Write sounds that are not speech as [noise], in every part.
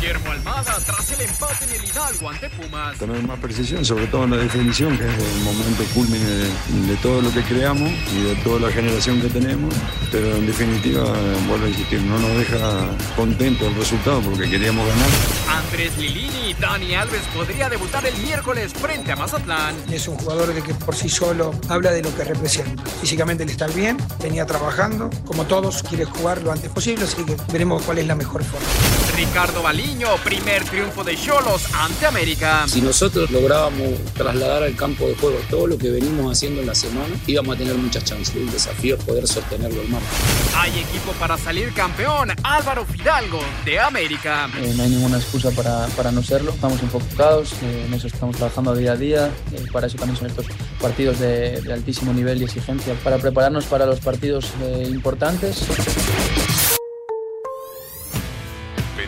Guillermo Almada tras el empate en el Hidalgo ante Pumas. tener más precisión, sobre todo en la definición, que es el momento culmine de, de todo lo que creamos y de toda la generación que tenemos. Pero en definitiva, vuelvo a insistir, no nos deja contentos el resultado porque queríamos ganar. Andrés Lilini y Dani Alves podría debutar el miércoles frente a Mazatlán. Es un jugador de que por sí solo habla de lo que representa. Físicamente él está bien, venía trabajando, como todos, quiere jugar lo antes posible, así que veremos cuál es la mejor forma. Ricardo Baliño, primer triunfo de Cholos ante América. Si nosotros lográbamos trasladar al campo de juego todo lo que venimos haciendo en la semana, íbamos a tener muchas chances. El desafío es poder sostenerlo al marco. Hay equipo para salir campeón. Álvaro Fidalgo de América. Eh, no hay ninguna excusa para, para no serlo. Estamos enfocados, eh, en eso estamos trabajando día a día. eh, para eso también son estos partidos de, de altísimo nivel y exigencia, para prepararnos para los partidos eh, importantes.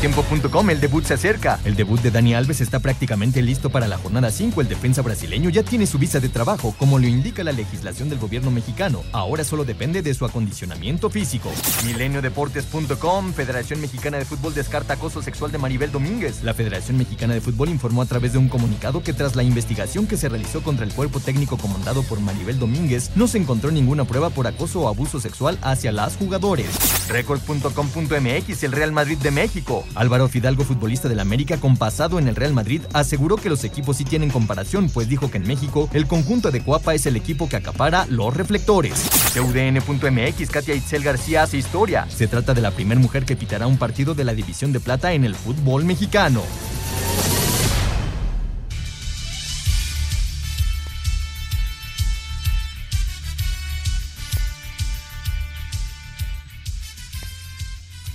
Mediotiempo.com, el debut se acerca. El debut de Dani Alves está prácticamente listo para la jornada 5. El defensa brasileño ya tiene su visa de trabajo, como lo indica la legislación del gobierno mexicano. Ahora solo depende de su acondicionamiento físico. Mileniodeportes.com, Federación Mexicana de Fútbol descarta acoso sexual de Maribel Domínguez. La Federación Mexicana de Fútbol informó a través de un comunicado que tras la investigación que se realizó contra el cuerpo técnico comandado por Maribel Domínguez, no se encontró ninguna prueba por acoso o abuso sexual hacia las jugadores. Record.com.mx, el Real Madrid de México. Álvaro Fidalgo, futbolista del América con pasado en el Real Madrid, aseguró que los equipos sí tienen comparación, pues dijo que en México el conjunto de Cuapa es el equipo que acapara los reflectores. CUDN.mx, Katia Itzel García hace historia. Se trata de la primera mujer que pitará un partido de la División de Plata en el fútbol mexicano.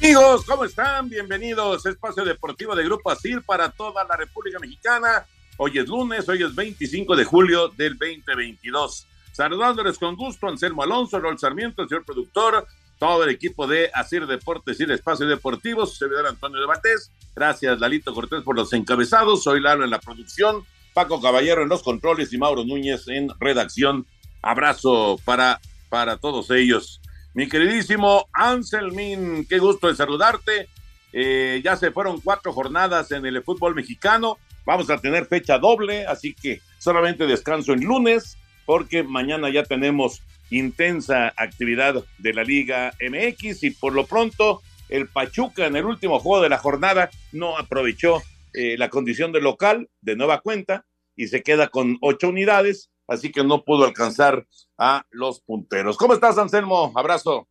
Amigos, ¿cómo están? Bienvenidos a Espacio Deportivo de Grupo ASIR para toda la República Mexicana. Hoy es lunes, hoy es 25 de julio del 2022. Saludándoles con gusto, Anselmo Alonso, Rol Sarmiento, el señor productor, todo el equipo de ASIR Deportes y el Espacio Deportivo, su servidor Antonio de Batés. Gracias, Lalito Cortés, por los encabezados. Soy Lalo en la producción, Paco Caballero en los controles y Mauro Núñez en redacción. Abrazo para, para todos ellos. Mi queridísimo Anselmín, qué gusto de saludarte. Eh, ya se fueron cuatro jornadas en el fútbol mexicano. Vamos a tener fecha doble, así que solamente descanso en lunes, porque mañana ya tenemos intensa actividad de la Liga MX y por lo pronto el Pachuca en el último juego de la jornada no aprovechó eh, la condición de local de nueva cuenta y se queda con ocho unidades, así que no pudo alcanzar a los punteros. ¿Cómo estás, Anselmo? Abrazo.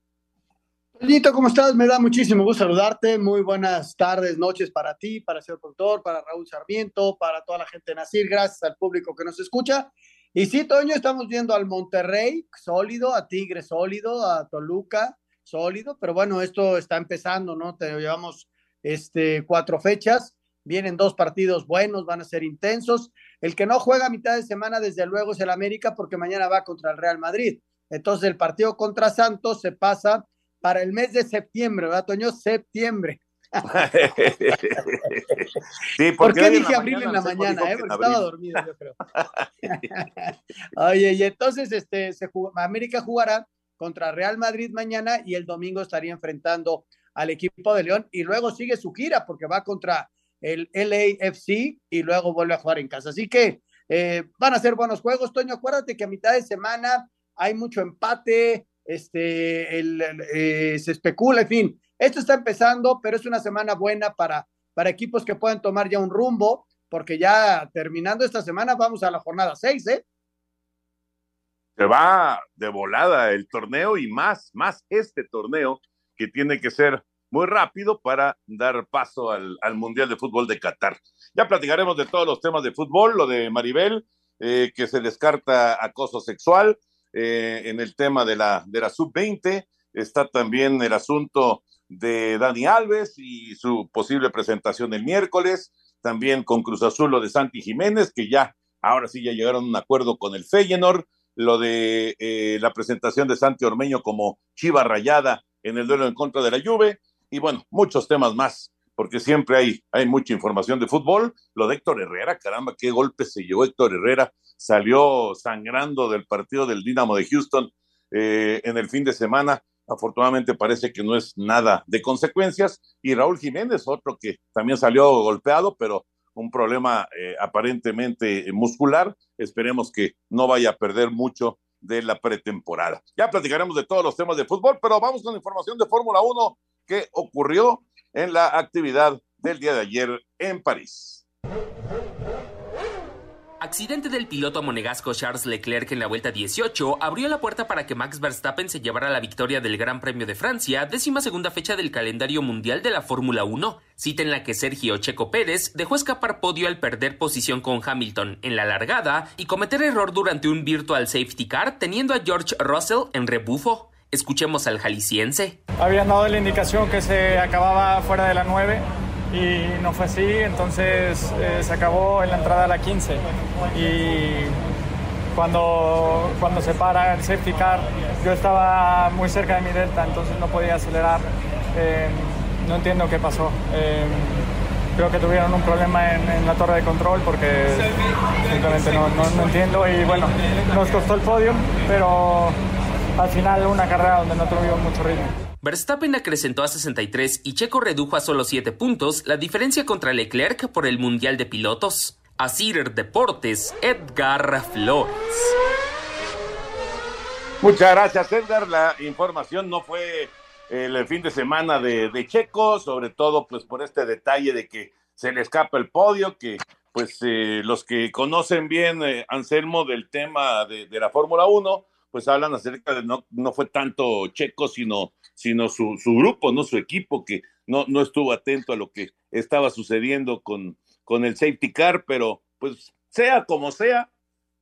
Lito, ¿cómo estás? Me da muchísimo gusto saludarte. Muy buenas tardes, noches para ti, para el señor productor, para Raúl Sarmiento, para toda la gente de Nacir. Gracias al público que nos escucha. Y sí, Toño, estamos viendo al Monterrey sólido, a Tigre sólido, a Toluca sólido, pero bueno, esto está empezando, ¿no? Te llevamos este, cuatro fechas, vienen dos partidos buenos, van a ser intensos. El que no juega a mitad de semana, desde luego, es el América, porque mañana va contra el Real Madrid. Entonces, el partido contra Santos se pasa para el mes de septiembre, ¿verdad, Toño? Septiembre. [laughs] sí, ¿Por qué dije abril en la mañana? Eh? Porque estaba dormido, yo creo. [laughs] Oye, y entonces este, se. América jugará contra Real Madrid mañana y el domingo estaría enfrentando al equipo de León y luego sigue su gira porque va contra el LAFC y luego vuelve a jugar en casa. Así que eh, van a ser buenos juegos. Toño, acuérdate que a mitad de semana hay mucho empate, este, eh, se especula, en fin. Esto está empezando, pero es una semana buena para, para equipos que puedan tomar ya un rumbo, porque ya terminando esta semana vamos a la jornada 6, ¿eh? Se va de volada el torneo y más, más este torneo que tiene que ser muy rápido para dar paso al, Mundial de Fútbol de Qatar. Ya platicaremos de todos los temas de fútbol, lo de Maribel, eh, que se descarta acoso sexual, eh, en el tema de la, de la sub-20, está también el asunto de Dani Alves y su posible presentación el miércoles, también con Cruz Azul lo de Santi Jiménez, que ya, ahora sí ya llegaron a un acuerdo con el Feyenoord, lo de eh, la presentación de Santi Ormeño como Chiva Rayada en el duelo en contra de la Juve, y bueno, muchos temas más, porque siempre hay, hay mucha información de fútbol. Lo de Héctor Herrera, caramba, qué golpe se llevó Héctor Herrera, salió sangrando del partido del Dinamo de Houston eh, en el fin de semana. Afortunadamente parece que no es nada de consecuencias. Y Raúl Jiménez, otro que también salió golpeado, pero un problema eh, aparentemente muscular. Esperemos que no vaya a perder mucho de la pretemporada. Ya platicaremos de todos los temas de fútbol, pero vamos con información de Fórmula 1 que ocurrió en la actividad del día de ayer en París. Accidente del piloto monegasco Charles Leclerc en la vuelta 18 abrió la puerta para que Max Verstappen se llevara la victoria del Gran Premio de Francia, décima segunda fecha del calendario mundial de la Fórmula 1, cita en la que Sergio Checo Pérez dejó escapar podio al perder posición con Hamilton en la largada y cometer error durante un virtual safety car teniendo a George Russell en rebufo. Escuchemos al jalisciense. Habían dado la indicación que se acababa fuera de la 9 y no fue así, entonces eh, se acabó en la entrada a la 15 y cuando, cuando se para el safety car yo estaba muy cerca de mi delta, entonces no podía acelerar. Eh, no entiendo qué pasó. Eh, creo que tuvieron un problema en, la torre de control porque simplemente no, no, no entiendo y bueno, nos costó el podio, pero al final una carrera donde no tuvimos mucho ritmo. Verstappen acrecentó a 63 y Checo redujo a solo 7 puntos la diferencia contra Leclerc por el Mundial de Pilotos. Asir Deportes, Edgar Flores. Muchas gracias, Edgar. La información no fue el fin de semana de, Checo, sobre todo pues por este detalle de que se le escapa el podio, que pues eh, los que conocen bien, eh, Anselmo, del tema de, de la Fórmula 1, pues hablan acerca de no, no fue tanto Checo, sino, sino su, su grupo, no su equipo, que no, no estuvo atento a lo que estaba sucediendo con, con el safety car, pero pues sea como sea,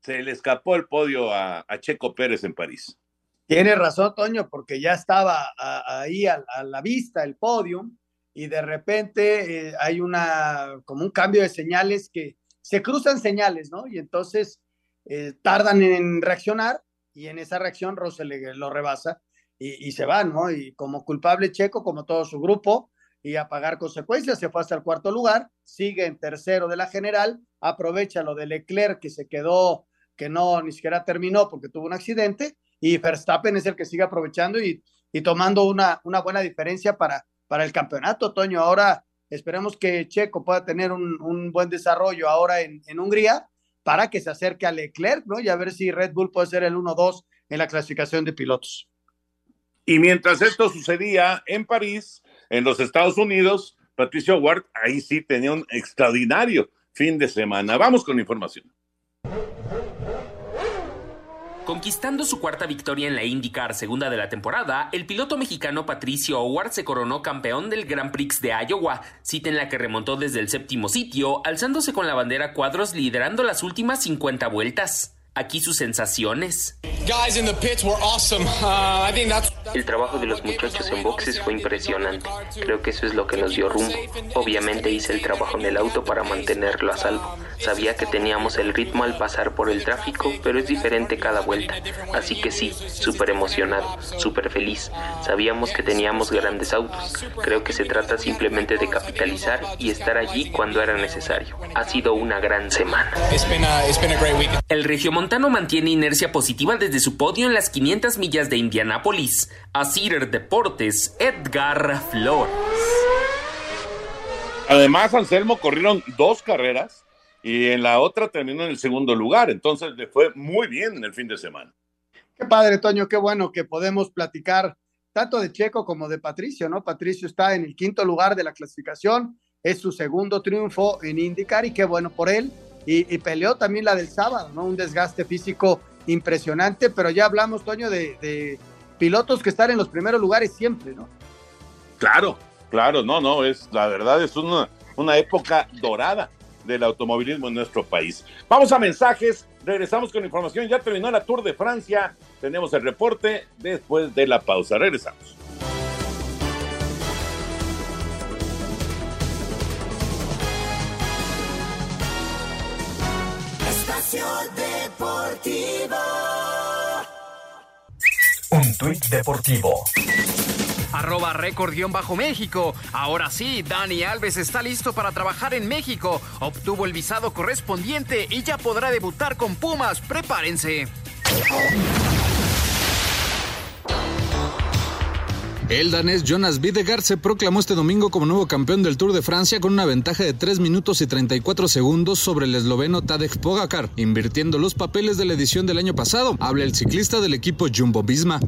se le escapó el podio a, Checo Pérez en París. Tiene razón, Toño, porque ya estaba ahí a, la vista el podio y de repente eh, hay una, como un cambio de señales que se cruzan señales, ¿no? Y entonces eh, tardan en reaccionar y en esa reacción Rose lo rebasa y, se va, ¿no? Y como culpable Checo, como todo su grupo, y a pagar consecuencias, se fue hasta el cuarto lugar, sigue en tercero de la general, aprovecha lo de Leclerc que se quedó, que no ni siquiera terminó porque tuvo un accidente, y Verstappen es el que sigue aprovechando y, y tomando una, una buena diferencia para, para el campeonato, Toño. Ahora esperemos que Checo pueda tener un, un buen desarrollo ahora en, en Hungría para que se acerque a Leclerc, ¿no? Y a ver si Red Bull puede ser el 1-2 en la clasificación de pilotos. Y mientras esto sucedía en París, en los Estados Unidos, Patricio Ward ahí sí tenía un extraordinario fin de semana. Vamos con información. Conquistando su cuarta victoria en la IndyCar segunda de la temporada, el piloto mexicano Patricio Howard se coronó campeón del Grand Prix de Iowa, cita en la que remontó desde el séptimo sitio, alzándose con la bandera cuadros liderando las últimas 50 vueltas. Aquí sus sensaciones. Uh, el trabajo de los muchachos en boxes fue impresionante. Creo que eso es lo que nos dio rumbo. Obviamente hice el trabajo en el auto para mantenerlo a salvo. Sabía que teníamos el ritmo al pasar por el tráfico, pero es diferente cada vuelta. Así que sí, súper emocionado, súper feliz. Sabíamos que teníamos grandes autos. Creo que se trata simplemente de capitalizar y estar allí cuando era necesario. Ha sido una gran semana. El regiomontano mantiene inercia positiva desde su podio en las 500 millas de Indianápolis. Asir Deportes, Edgar Flores. Además, Anselmo corrieron dos carreras y en la otra terminó en el segundo lugar. Entonces le fue muy bien en el fin de semana. Qué padre, Toño, qué bueno que podemos platicar tanto de Checo como de Patricio, ¿no? Patricio está en el quinto lugar de la clasificación, es su segundo triunfo en IndyCar y qué bueno por él. Y, peleó también la del sábado, ¿no? Un desgaste físico impresionante, pero ya hablamos, Toño, de, de pilotos que están en los primeros lugares siempre, ¿no? Claro, claro, no, no, es la verdad es una, una época dorada del automovilismo en nuestro país. Vamos a mensajes, regresamos con información, ya terminó la Tour de Francia, tenemos el reporte después de la pausa, regresamos. Tuit deportivo arroba récord-méxico. Ahora sí, Dani Alves está listo para trabajar en México. Obtuvo el visado correspondiente y ya podrá debutar con Pumas. Prepárense. El danés Jonas Videgaard se proclamó este domingo como nuevo campeón del Tour de Francia con una ventaja de 3 minutos y 34 segundos sobre el esloveno Tadej Pogacar, invirtiendo los papeles de la edición del año pasado. Habla el ciclista del equipo Jumbo Visma.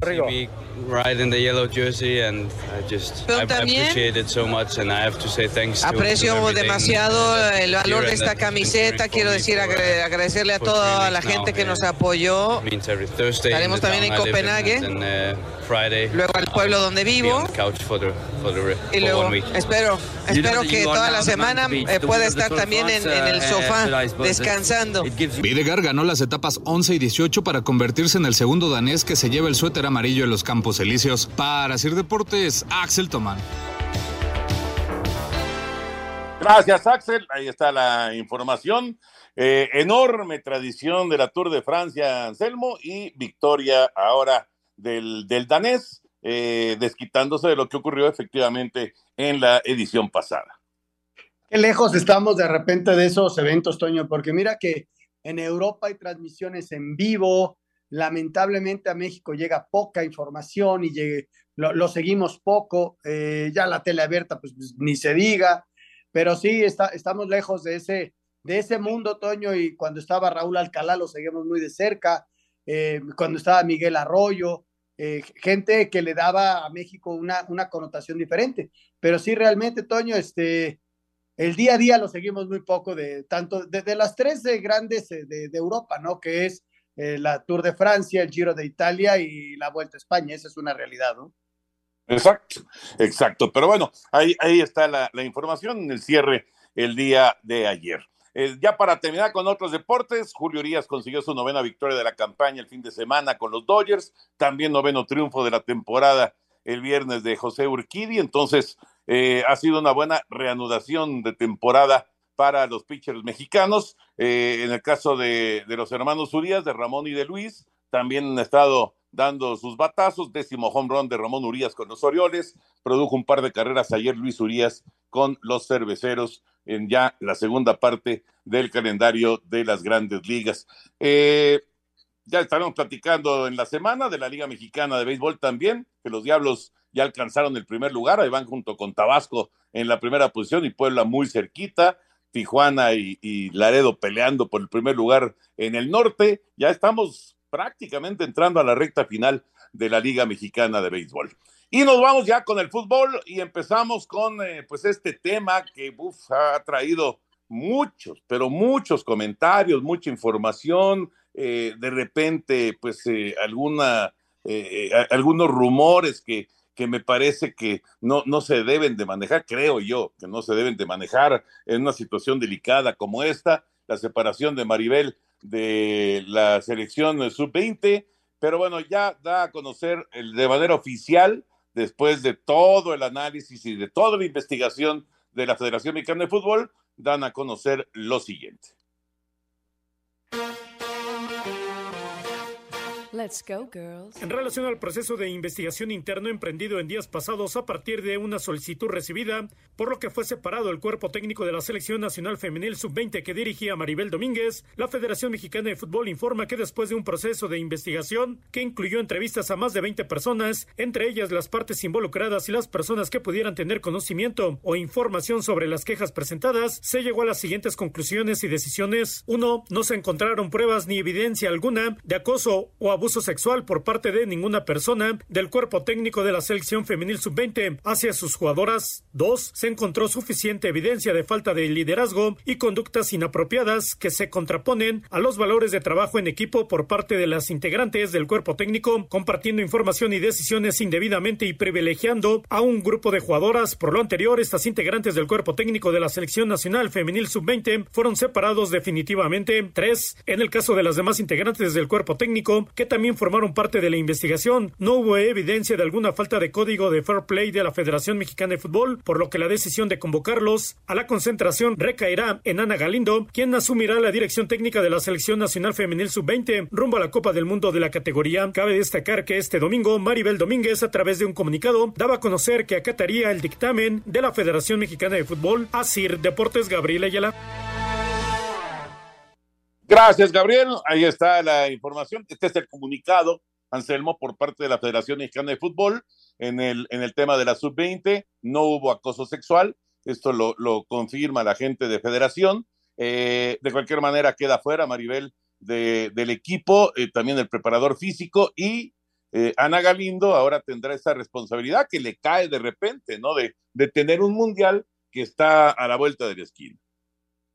aprecio demasiado el valor de esta camiseta. Quiero decir agradecerle a toda la gente que nos apoyó. Estaremos también en Copenhague. Uh, Luego al pueblo donde vive y luego espero, espero que toda la semana eh, pueda estar también en, el sofá descansando. Videgar ganó las etapas 11 y 18 para convertirse en el segundo danés que se lleva el suéter amarillo en los Campos Elíseos. Para Sir Deportes, Axel Tomán. Gracias, Axel. Ahí está la información. Eh, enorme tradición de la Tour de Francia, Anselmo, y victoria ahora del, danés. Eh, desquitándose de lo que ocurrió efectivamente en la edición pasada. Qué lejos estamos de repente de esos eventos, Toño, porque mira que en Europa hay transmisiones en vivo, lamentablemente a México llega poca información y lo, seguimos poco, eh, ya la tele abierta pues, pues, ni se diga, pero sí está, estamos lejos de ese, de ese mundo, Toño, y cuando estaba Raúl Alcalá lo seguimos muy de cerca, eh, cuando estaba Miguel Arroyo, eh, gente que le daba a México una, una connotación diferente. Pero sí, realmente, Toño, este, el día a día lo seguimos muy poco de tanto, de, las tres grandes eh, de, Europa, ¿no? Que es eh, la Tour de Francia, el Giro de Italia y la Vuelta a España. Esa es una realidad, ¿no? Exacto, exacto. Pero bueno, ahí, ahí está la, la información en el cierre el día de ayer. Eh, ya para terminar con otros deportes, Julio Urias consiguió su novena victoria de la campaña el fin de semana con los Dodgers, también noveno triunfo de la temporada el viernes de José Urquidi, entonces eh, ha sido una buena reanudación de temporada para los pitchers mexicanos. Eh, en el caso de, de, los hermanos Urias, de Ramón y de Luis, también han estado dando sus batazos. Décimo home run de Ramón Urias con los Orioles. Produjo un par de carreras ayer Luis Urias con los cerveceros en ya la segunda parte del calendario de las grandes ligas. Eh, ya estaremos platicando en la semana de la Liga Mexicana de Béisbol también, que los Diablos ya alcanzaron el primer lugar, ahí van junto con Tabasco en la primera posición y Puebla muy cerquita, Tijuana y, y Laredo peleando por el primer lugar en el norte, ya estamos prácticamente entrando a la recta final de la Liga Mexicana de Béisbol. Y nos vamos ya con el fútbol y empezamos con eh, pues este tema que ha traído muchos, pero muchos comentarios, mucha información, eh, de repente pues eh, alguna, algunos rumores que, que me parece que no, no se deben de manejar, creo yo, que no se deben de manejar en una situación delicada como esta, la separación de Maribel de la selección sub-20, pero bueno, ya da a conocer de manera oficial después de todo el análisis y de toda la investigación de la Federación Mexicana de Fútbol, dan a conocer lo siguiente. Let's go, girls. En relación al proceso de investigación interno emprendido en días pasados a partir de una solicitud recibida, por lo que fue separado el cuerpo técnico de la Selección Nacional Femenil Sub-20 que dirigía Maribel Domínguez, la Federación Mexicana de Fútbol informa que después de un proceso de investigación que incluyó entrevistas a más de 20 personas, entre ellas las partes involucradas y las personas que pudieran tener conocimiento o información sobre las quejas presentadas, se llegó a las siguientes conclusiones y decisiones. 1. No se encontraron pruebas ni evidencia alguna de acoso o abuso abuso sexual por parte de ninguna persona del cuerpo técnico de la selección femenil sub-20 hacia sus jugadoras. 2. Se encontró suficiente evidencia de falta de liderazgo y conductas inapropiadas que se contraponen a los valores de trabajo en equipo por parte de las integrantes del cuerpo técnico, compartiendo información y decisiones indebidamente y privilegiando a un grupo de jugadoras. Por lo anterior, estas integrantes del cuerpo técnico de la selección nacional femenil sub-20 fueron separados definitivamente. 3. En el caso de las demás integrantes del cuerpo técnico, que también formaron parte de la investigación. No hubo evidencia de alguna falta de código de fair play de la Federación Mexicana de Fútbol, por lo que la decisión de convocarlos a la concentración recaerá en Ana Galindo, quien asumirá la dirección técnica de la Selección Nacional Femenil Sub-20 rumbo a la Copa del Mundo de la categoría. Cabe destacar que este domingo Maribel Domínguez, a través de un comunicado, daba a conocer que acataría el dictamen de la Federación Mexicana de Fútbol. Asir Deportes Gabriel Ayala. Gracias, Gabriel. Ahí está la información. Este es el comunicado, Anselmo, por parte de la Federación Mexicana de Fútbol en el, en el tema de la sub-20. No hubo acoso sexual. Esto lo, lo confirma la gente de Federación. Eh, de cualquier manera, queda fuera Maribel de, del equipo, eh, también el preparador físico y eh, Ana Galindo ahora tendrá esa responsabilidad que le cae de repente, ¿no? De, de tener un mundial que está a la vuelta de la esquina.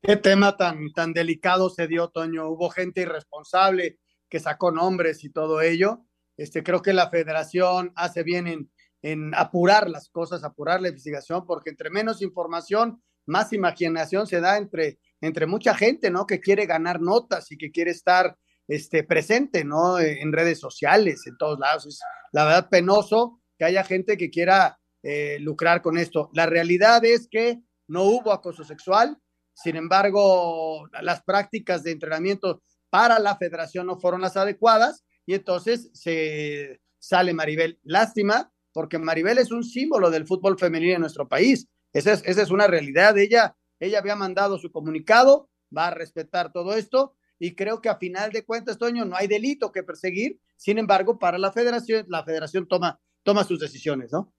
Qué tema tan, tan delicado se dio, Toño. Hubo gente irresponsable que sacó nombres y todo ello. Este, creo que la federación hace bien en, en apurar las cosas, apurar la investigación, porque entre menos información, más imaginación se da entre, entre mucha gente, ¿no? Que quiere ganar notas y que quiere estar este, presente, ¿no? En redes sociales, en todos lados. Es la verdad penoso que haya gente que quiera eh, lucrar con esto. La realidad es que no hubo acoso sexual, sin embargo, las prácticas de entrenamiento para la federación no fueron las adecuadas y entonces se sale Maribel. Lástima, porque Maribel es un símbolo del fútbol femenino en nuestro país. Esa es, esa es una realidad. Ella, ella había mandado su comunicado, va a respetar todo esto y creo que a final de cuentas, Toño, no hay delito que perseguir. Sin embargo, para la federación, la federación toma, toma sus decisiones, ¿no?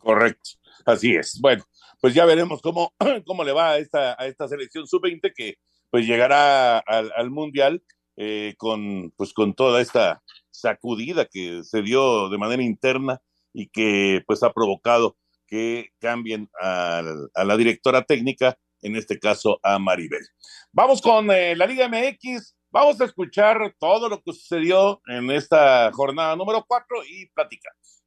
Correcto, así es. Bueno, pues ya veremos cómo, [clears throat] cómo le va a esta, a esta selección sub-20 que pues llegará al, al Mundial eh, con, pues, con toda esta sacudida que se dio de manera interna y que pues ha provocado que cambien a, a la directora técnica, en este caso a Maribel. Vamos con eh, la Liga MX, vamos a escuchar todo lo que sucedió en esta jornada número 4 y platicamos.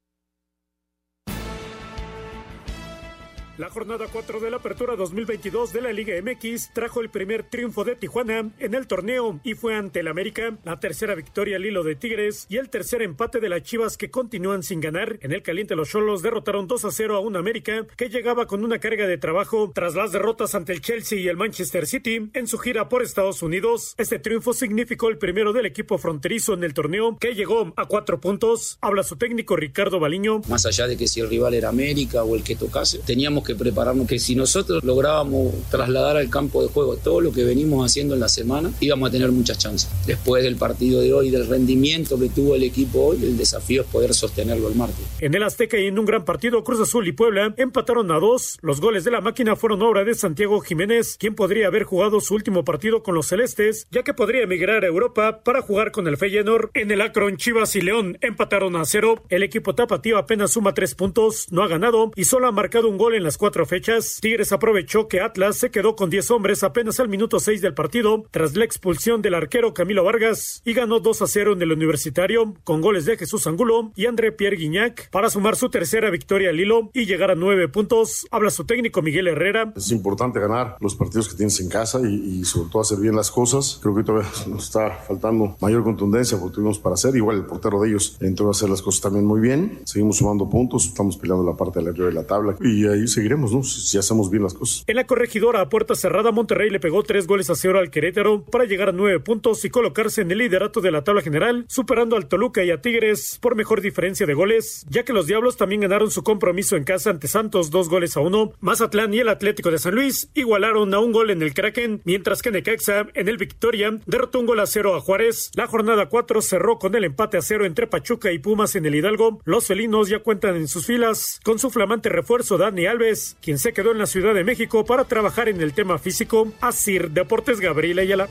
La jornada 4 de la Apertura 2022 de la Liga MX trajo el primer triunfo de Tijuana en el torneo y fue ante el América, la tercera victoria al hilo de Tigres y el tercer empate de las Chivas que continúan sin ganar. En el caliente los Cholos derrotaron 2 a 0 a un América que llegaba con una carga de trabajo tras las derrotas ante el Chelsea y el Manchester City en su gira por Estados Unidos. Este triunfo significó el primero del equipo fronterizo en el torneo que llegó a cuatro puntos. Habla su técnico Ricardo Baliño. Más allá de que si el rival era América o el que tocase, teníamos que prepararnos que si nosotros lográbamos trasladar al campo de juego todo lo que venimos haciendo en la semana, íbamos a tener muchas chances. Después del partido de hoy, del rendimiento que tuvo el equipo hoy, el desafío es poder sostenerlo el martes. En el Azteca y en un gran partido, Cruz Azul y Puebla empataron a dos. Los goles de la máquina fueron obra de Santiago Jiménez, quien podría haber jugado su último partido con los celestes, ya que podría emigrar a Europa para jugar con el Feyenoord. En el Akron, Chivas y León empataron a cero. El equipo tapatío apenas suma tres puntos, no ha ganado y solo ha marcado un gol en cuatro fechas. Tigres aprovechó que Atlas se quedó con 10 hombres apenas al minuto 6 del partido tras la expulsión del arquero Camilo Vargas y ganó 2 a 0 en el Universitario con goles de Jesús Angulo y André Pierre Guignac para sumar su tercera victoria al hilo y llegar a nueve puntos. Habla su técnico Miguel Herrera. Es importante ganar los partidos que tienes en casa y, sobre todo hacer bien las cosas. Creo que todavía [laughs] nos está faltando mayor contundencia porque tuvimos para hacer. Igual el portero de ellos entró a hacer las cosas también muy bien. Seguimos sumando puntos, estamos peleando la parte de arriba de la tabla y ahí seguimos Si hacemos bien las cosas. En la corregidora a puerta cerrada, Monterrey le pegó tres goles a cero al Querétaro para llegar a nueve puntos y colocarse en el liderato de la tabla general, superando al Toluca y a Tigres por mejor diferencia de goles, ya que los Diablos también ganaron su compromiso en casa ante Santos dos goles a uno. Mazatlán y el Atlético de San Luis igualaron a un gol en el Kraken, mientras que Necaxa en el Victoria derrotó un gol a cero a Juárez. La jornada 4 cerró con el empate a cero entre Pachuca y Pumas en el Hidalgo. Los felinos ya cuentan en sus filas con su flamante refuerzo Dani Alves, quien se quedó en la Ciudad de México para trabajar en el tema físico. Asir Deportes Gabriel Ayala.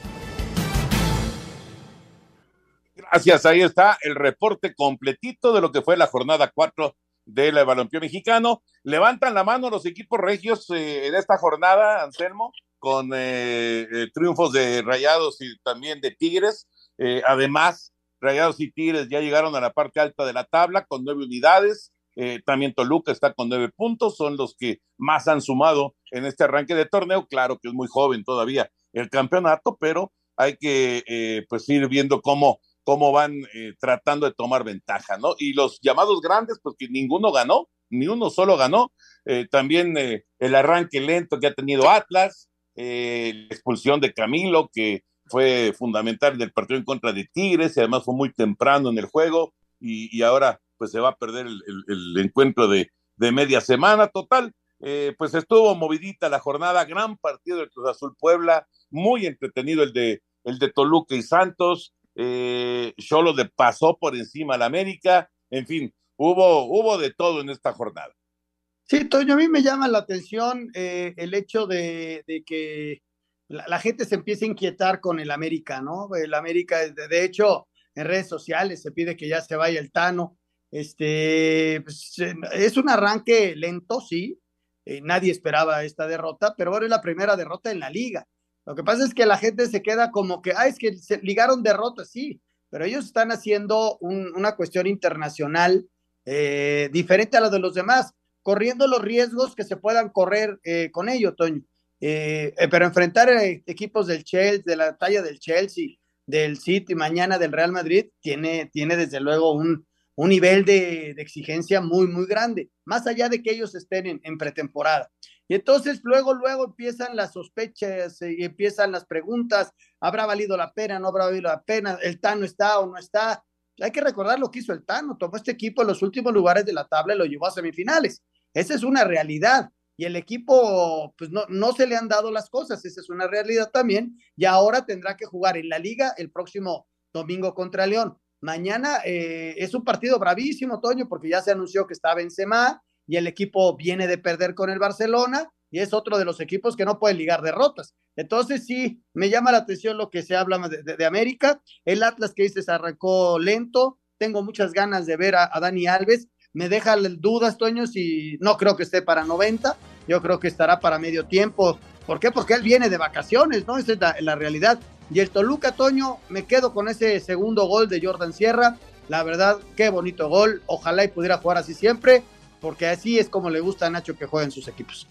Gracias, ahí está el reporte completito de lo que fue la jornada 4 del balompié mexicano. Levantan la mano los equipos regios eh, en esta jornada, Anselmo, con eh, eh, triunfos de Rayados y también de Tigres. además, Rayados y Tigres ya llegaron a la parte alta de la tabla con nueve unidades. También Toluca está con nueve puntos, son los que más han sumado en este arranque de torneo. Claro que es muy joven todavía el campeonato, pero hay que pues ir viendo cómo cómo van eh, tratando de tomar ventaja, ¿no? Y los llamados grandes, pues que ninguno ganó, ni uno solo ganó. Eh, también eh, el arranque lento que ha tenido Atlas, la expulsión de Camilo, que fue fundamental del partido en contra de Tigres, y además fue muy temprano en el juego, y, ahora pues se va a perder el, encuentro de, de, media semana total. pues estuvo movidita la jornada, gran partido del Cruz Azul Puebla, muy entretenido el de, el de Toluca y Santos, eh, de pasó por encima al América, en fin, hubo, hubo de todo en esta jornada. Sí, Toño, a mí me llama la atención eh, el hecho de, que la, gente se empiece a inquietar con el América, ¿no? El América, de, hecho, en redes sociales se pide que ya se vaya el Tano. Este, pues, es un arranque lento, sí. Eh, nadie esperaba esta derrota, pero ahora es la primera derrota en la liga. Lo que pasa es que la gente se queda como que, ah, es que se ligaron derrotas, sí, pero ellos están haciendo una cuestión internacional eh, diferente a la de los demás, corriendo los riesgos que se puedan correr eh, con ello, Toño. Eh, pero enfrentar equipos del Chelsea, de la talla del Chelsea, del City, mañana del Real Madrid, tiene, tiene desde luego un, un nivel de, exigencia muy, muy grande, más allá de que ellos estén en pretemporada. Y entonces luego, luego empiezan las sospechas eh, y empiezan las preguntas, ¿habrá valido la pena, no habrá valido la pena? ¿El Tano está o no está? Hay que recordar lo que hizo el Tano, tomó este equipo en los últimos lugares de la tabla y lo llevó a semifinales. Esa es una realidad. Y el equipo, pues no, no se le han dado las cosas, esa es una realidad también. Y ahora tendrá que jugar en la liga el próximo domingo contra León. Mañana eh, es un partido bravísimo, Toño, porque ya se anunció que está Benzema, y el equipo viene de perder con el Barcelona y es otro de los equipos que no puede ligar derrotas. Entonces sí, me llama la atención lo que se habla de, América. El Atlas que dices arrancó lento. Tengo muchas ganas de ver a, Dani Alves. Me deja dudas, Toño, si no creo que esté para 90. Yo creo que estará para medio tiempo. ¿Por qué? Porque él viene de vacaciones, ¿no? Esa es la realidad. Y el Toluca, Toño, me quedo con ese segundo gol de Jordan Sierra. La verdad, qué bonito gol. Ojalá y pudiera jugar así siempre porque así es como le gusta a Nacho que jueguen sus equipos.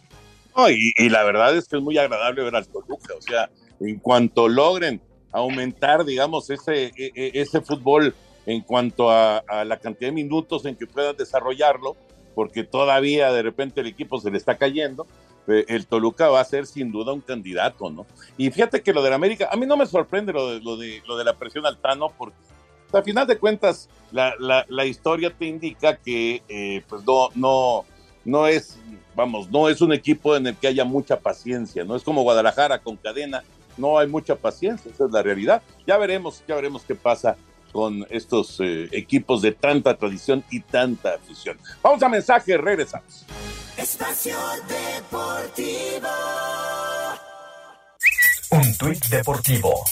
y, la verdad es que es muy agradable ver al Toluca, o sea, en cuanto logren aumentar, digamos, ese, e, e, ese fútbol en cuanto a, la cantidad de minutos en que puedan desarrollarlo, porque todavía de repente el equipo se le está cayendo, el Toluca va a ser sin duda un candidato, ¿no? Y fíjate que lo del América, a mí no me sorprende lo de, lo de, lo de la presión al Tano, porque a final de cuentas, la, la, historia te indica que eh, pues no, no, no es, vamos, no es un equipo en el que haya mucha paciencia, no es como Guadalajara con cadena, no hay mucha paciencia, esa es la realidad. Ya veremos, ya veremos qué pasa con estos eh, equipos de tanta tradición y tanta afición. Vamos a mensaje, regresamos. Espacio Deportivo. Un tuit deportivo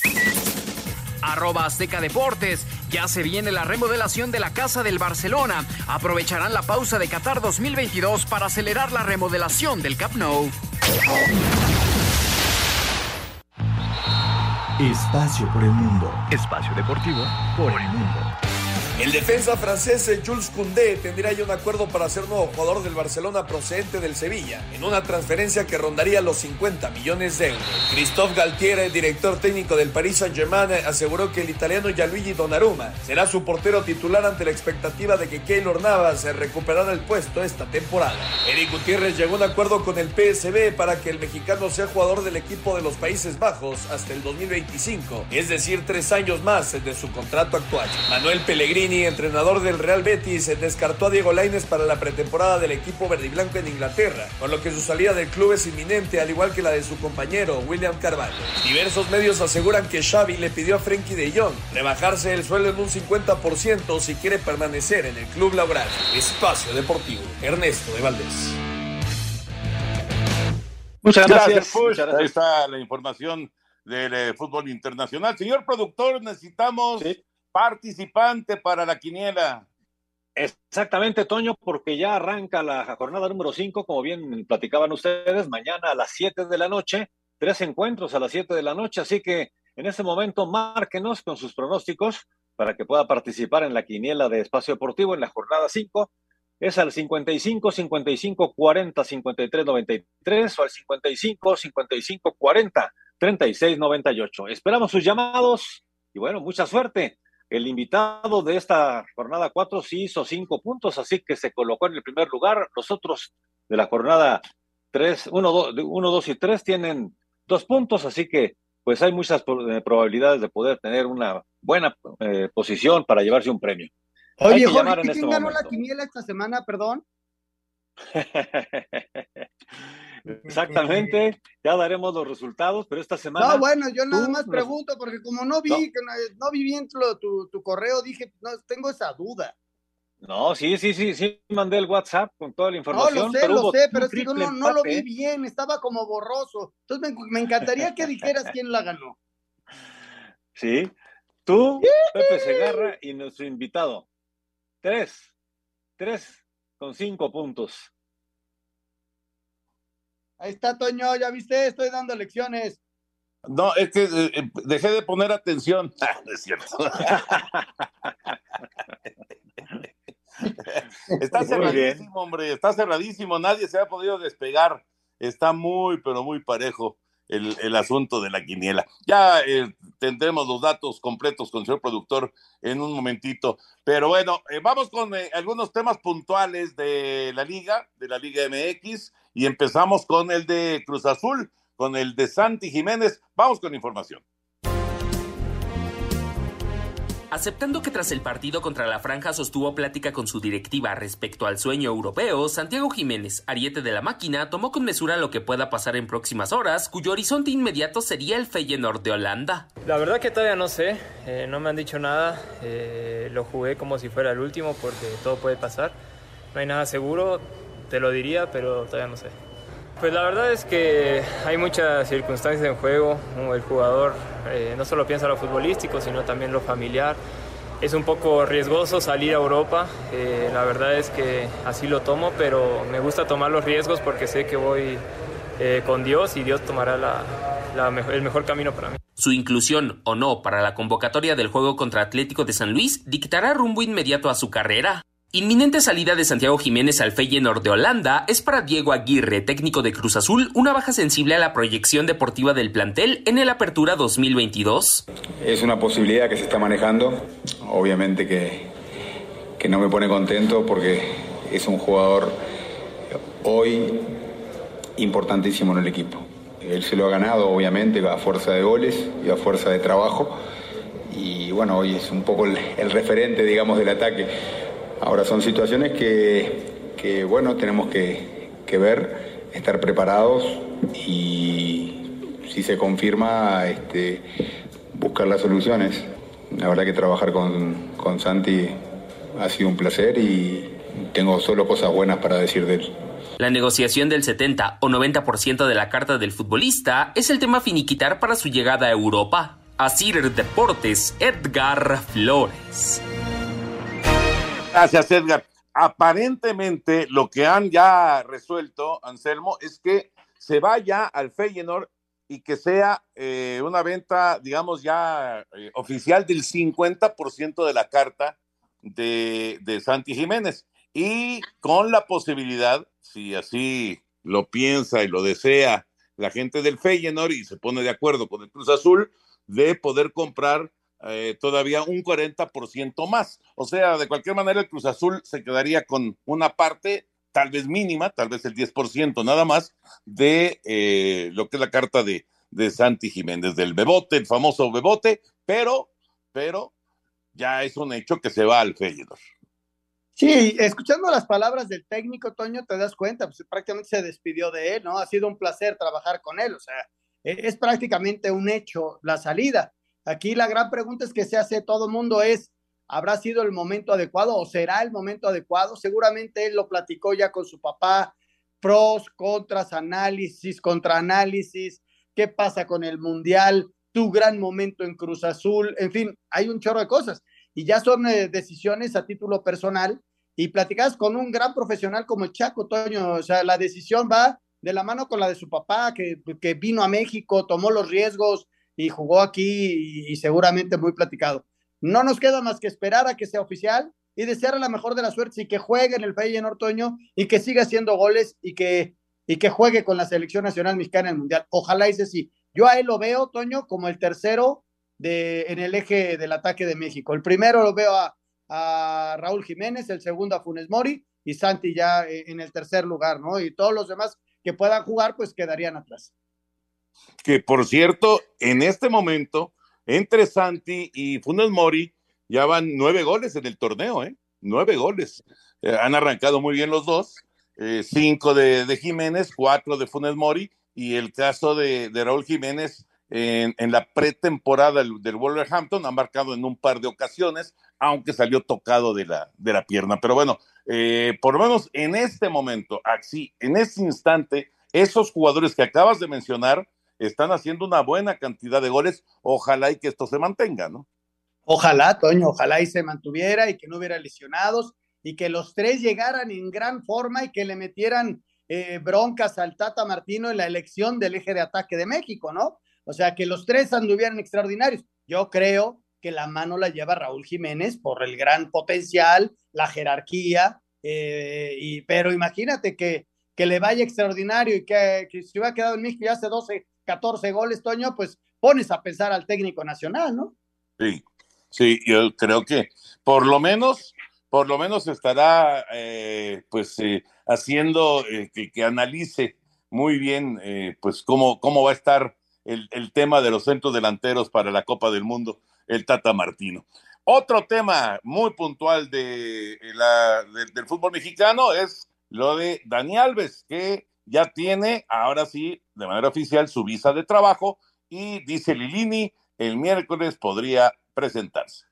arroba Azteca Deportes. Ya se viene la remodelación de la Casa del Barcelona. Aprovecharán la pausa de Qatar 2022 para acelerar la remodelación del Camp Nou. Espacio por el mundo. Espacio deportivo por el mundo. El defensa francés Jules Koundé tendría ya un acuerdo para ser nuevo jugador del Barcelona procedente del Sevilla, en una transferencia que rondaría los 50 millones de euros. Christophe Galtier, director técnico del Paris Saint-Germain, aseguró que el italiano Gianluigi Donnarumma será su portero titular ante la expectativa de que Keylor Navas recuperara el puesto esta temporada. Eric Gutiérrez llegó a un acuerdo con el PSB para que el mexicano sea jugador del equipo de los Países Bajos hasta el 2025, es decir, tres años más de su contrato actual. Manuel Pellegrini entrenador del Real Betis, descartó a Diego Laines para la pretemporada del equipo verde y blanco en Inglaterra, con lo que su salida del club es inminente, al igual que la de su compañero William Carvalho. Diversos medios aseguran que Xavi le pidió a Frenkie de Jong rebajarse el sueldo en un 50% si quiere permanecer en el club laboral. Espacio Deportivo, Ernesto de Valdés. Muchas gracias. Ahí está la información del eh, fútbol internacional. Señor productor, necesitamos participante para la quiniela. Exactamente, Toño, porque ya arranca la jornada número 5, como bien platicaban ustedes, mañana a las 7 de la noche, tres encuentros a las 7 de la noche, así que en este momento márquenos con sus pronósticos para que pueda participar en la quiniela de Espacio Deportivo en la jornada 5. Es al 55 55 40 53 93 o al 55 55 40 36 98. Esperamos sus llamados y bueno, mucha suerte. El invitado de esta jornada 4 sí hizo cinco puntos, así que se colocó en el primer lugar. Los otros de la jornada 3, 1, 2 y 3 tienen dos puntos, así que pues hay muchas eh, probabilidades de poder tener una buena eh, posición para llevarse un premio. Oye, Jorge, ¿quién este ganó la quiniela esta semana, perdón? [laughs] Exactamente, ya daremos los resultados, pero esta semana. No, bueno, yo nada más pregunto, porque como no vi, que no, vi bien tu, tu, correo, dije, no, tengo esa duda. No, sí, sí, sí, sí, mandé el WhatsApp con toda la información. No, lo sé, lo sé, pero es que no, no, lo vi bien, estaba como borroso. Entonces me, me encantaría que dijeras quién la ganó. Sí, tú, Pepe Segarra y nuestro invitado. Tres, tres con cinco puntos. Ahí está, Toño, ya viste, estoy dando lecciones. No, es que eh, eh, dejé de poner atención. [laughs] Ah, es cierto. [laughs] está cerradísimo, hombre, está cerradísimo, nadie se ha podido despegar. Está muy, pero muy parejo el, asunto de la quiniela. Ya eh, tendremos los datos completos con el señor productor en un momentito. Pero bueno, vamos con algunos temas puntuales de la liga, de la Liga MX y empezamos con el de Cruz Azul, con el de Santi Jiménez. Vamos con información. Aceptando que tras el partido contra la Franja sostuvo plática con su directiva respecto al sueño europeo, Santiago Jiménez, ariete de la máquina, tomó con mesura lo que pueda pasar en próximas horas, cuyo horizonte inmediato sería el Feyenoord de Holanda. La verdad que todavía no sé, eh, no me han dicho nada, eh, lo jugué como si fuera el último porque todo puede pasar, no hay nada seguro, te lo diría, pero todavía no sé. Pues la verdad es que hay muchas circunstancias en juego. El jugador eh, no solo piensa lo futbolístico, sino también lo familiar. Es un poco riesgoso salir a Europa. Eh, la verdad es que así lo tomo, pero me gusta tomar los riesgos porque sé que voy eh, con Dios y Dios tomará el mejor camino para mí. Su inclusión o no para la convocatoria del juego contra Atlético de San Luis dictará rumbo inmediato a su carrera. Inminente salida de Santiago Jiménez al Feyenoord de Holanda es para Diego Aguirre, técnico de Cruz Azul, una baja sensible a la proyección deportiva del plantel en el Apertura 2022. Es una posibilidad que se está manejando, obviamente que, que no me pone contento porque es un jugador hoy importantísimo en el equipo. Él se lo ha ganado, obviamente, a fuerza de goles y a fuerza de trabajo. Y bueno, hoy es un poco el, el referente, digamos, del ataque Ahora son situaciones que, bueno, tenemos que, ver, estar preparados y si se confirma, este, buscar las soluciones. La verdad que trabajar con, con Santi ha sido un placer y tengo solo cosas buenas para decir de él. La negociación del 70 o 90% de la carta del futbolista es el tema finiquitar para su llegada a Europa. Asir Deportes, Edgar Flores. Gracias, Edgar. Aparentemente, lo que han ya resuelto, Anselmo, es que se vaya al Feyenoord y que sea eh, una venta, digamos, ya eh, oficial del 50% de la carta de, de Santi Jiménez y con la posibilidad, si así lo piensa y lo desea la gente del Feyenoord y se pone de acuerdo con el Cruz Azul, de poder comprar eh, todavía un 40% más. O sea, de cualquier manera, el Cruz Azul se quedaría con una parte, tal vez mínima, tal vez el 10% nada más, de eh, lo que es la carta de, de Santi Jiménez, del Bebote, el famoso Bebote, pero, pero ya es un hecho que se va al Feyenoord. Sí, escuchando las palabras del técnico, Toño, te das cuenta, pues prácticamente se despidió de él, ¿no? Ha sido un placer trabajar con él, o sea, e, es prácticamente un hecho la salida. Aquí la gran pregunta es que se hace todo el mundo es, ¿habrá sido el momento adecuado o será el momento adecuado? Seguramente él lo platicó ya con su papá, pros, contras, análisis, contraanálisis, qué pasa con el Mundial, tu gran momento en Cruz Azul, en fin, hay un chorro de cosas. Y ya son eh, decisiones a título personal y platicadas con un gran profesional como el Chaco Toño, o sea, la decisión va de la mano con la de su papá, que, que vino a México, tomó los riesgos y jugó aquí y, seguramente muy platicado. No nos queda más que esperar a que sea oficial y desear la mejor de la suerte y que juegue en el Feyenoord Toño y que siga haciendo goles y que, y que juegue con la selección nacional mexicana en el Mundial. Ojalá ese sí. Yo a él lo veo, Toño, como el tercero de, en el eje del ataque de México. El primero lo veo a, a Raúl Jiménez, el segundo a Funes Mori y Santi ya eh, en el tercer lugar, ¿no? Y todos los demás que puedan jugar, pues quedarían atrás. Que por cierto, en este momento, entre Santi y Funes Mori, ya van nueve goles en el torneo, ¿eh? Nueve goles. Eh, han arrancado muy bien los dos. Eh, cinco de, de, Jiménez, cuatro de Funes Mori, y el caso de, de Raúl Jiménez en, en la pretemporada del, Wolverhampton, ha marcado en un par de ocasiones, aunque salió tocado de la, de la pierna. Pero bueno, eh, por lo menos en este momento, así, en este instante, esos jugadores que acabas de mencionar están haciendo una buena cantidad de goles. Ojalá y que esto se mantenga, ¿no? Ojalá, Toño, ojalá y se mantuviera y que no hubiera lesionados y que los tres llegaran en gran forma y que le metieran eh, broncas al Tata Martino en la elección del eje de ataque de México, ¿no? O sea, que los tres anduvieran extraordinarios. Yo creo que la mano la lleva Raúl Jiménez por el gran potencial, la jerarquía, eh, y, pero imagínate que, que le vaya extraordinario y que, que si hubiera quedado en México y hace 12, 14 goles, Toño, pues pones a pensar al técnico nacional, ¿no? Sí, sí, yo creo que por lo menos, por lo menos estará eh, pues eh, haciendo eh, que, analice muy bien pues cómo, cómo va a estar el, el, tema de los centros delanteros para la Copa del Mundo, el Tata Martino. Otro tema muy puntual de la, de, del fútbol mexicano es lo de Dani Alves, que ya tiene, ahora sí, de manera oficial, su visa de trabajo y dice Lilini, el miércoles podría presentarse.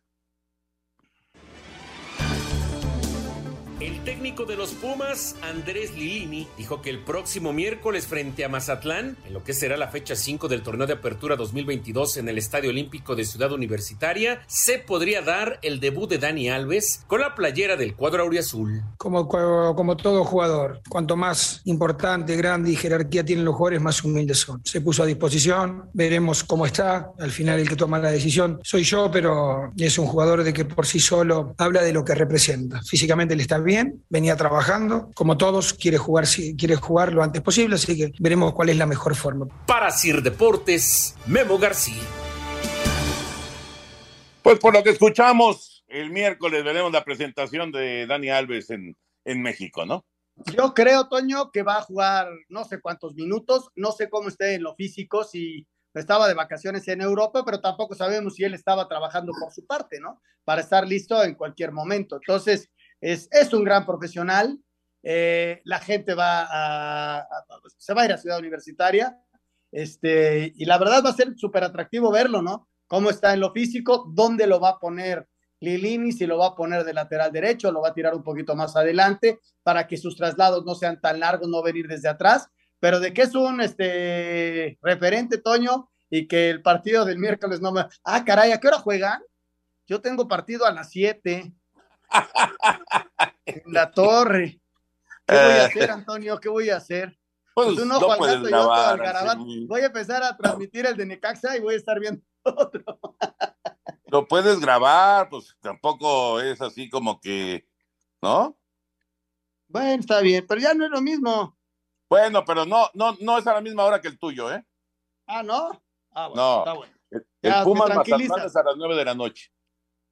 El técnico de los Pumas, Andrés Lilini, dijo que el próximo miércoles frente a Mazatlán, en lo que será la fecha 5 del torneo de apertura 2022 en el Estadio Olímpico de Ciudad Universitaria, se podría dar el debut de Dani Alves con la playera del cuadro auriazul. Como, como todo jugador, cuanto más importante, grande y jerarquía tienen los jugadores, más humildes son. Se puso a disposición, veremos cómo está. Al final el que toma la decisión soy yo, pero es un jugador de que por sí solo habla de lo que representa. Físicamente le está bien, venía trabajando, como todos, quiere jugar, quiere jugar lo antes posible, así que veremos cuál es la mejor forma. Para Sir Deportes, Memo García. Pues por lo que escuchamos, el miércoles veremos la presentación de Dani Alves en, en México, ¿no? Yo creo, Toño, que va a jugar no sé cuántos minutos, no sé cómo esté en lo físico, si estaba de vacaciones en Europa, pero tampoco sabemos si él estaba trabajando por su parte, ¿no? Para estar listo en cualquier momento. Entonces, es, es un gran profesional. Eh, la gente va a, a, se va a ir a Ciudad Universitaria. Este, y la verdad va a ser súper atractivo verlo, ¿no? Cómo está en lo físico, dónde lo va a poner Lilini, si lo va a poner de lateral derecho, lo va a tirar un poquito más adelante para que sus traslados no sean tan largos, no venir desde atrás. Pero de que es un este, referente, Toño, y que el partido del miércoles no me. Ah, caray, ¿a qué hora juegan? Yo tengo partido a las 7 en la torre. ¿Qué voy a hacer, Antonio? ¿Qué voy a hacer? Pues, Tú no, no Juan puedes Gato, yo grabar, Algarabán. sí. Voy a empezar a transmitir el de Necaxa y voy a estar viendo [laughs] otro. lo puedes grabar, pues tampoco es así como que, ¿no? Bueno, está bien, pero ya no es lo mismo. Bueno, pero no, no, no es a la misma hora que el tuyo, ¿eh? Ah, ¿no? Ah, bueno, no. está bueno. El, Ya, el Pumas. Mazatlán es a las nueve de la noche.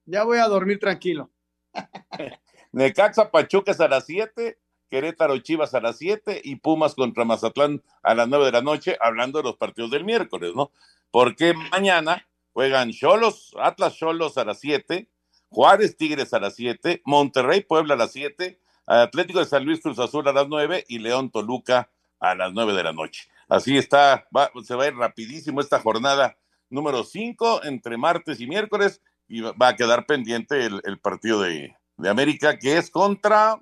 Ya voy a dormir tranquilo. [laughs] Necaxa Pachuca es a las 7, Querétaro Chivas a las 7 y Pumas contra Mazatlán a las 9 de la noche, hablando de los partidos del miércoles, ¿no? Porque mañana juegan Cholos, Atlas Cholos a las 7, Juárez Tigres a las 7, Monterrey Puebla a las 7, Atlético de San Luis Cruz Azul a las 9 y León Toluca a las 9 de la noche. Así está, va- se va a ir rapidísimo esta jornada número 5 entre martes y miércoles y va a quedar pendiente el, el partido de, de América que es contra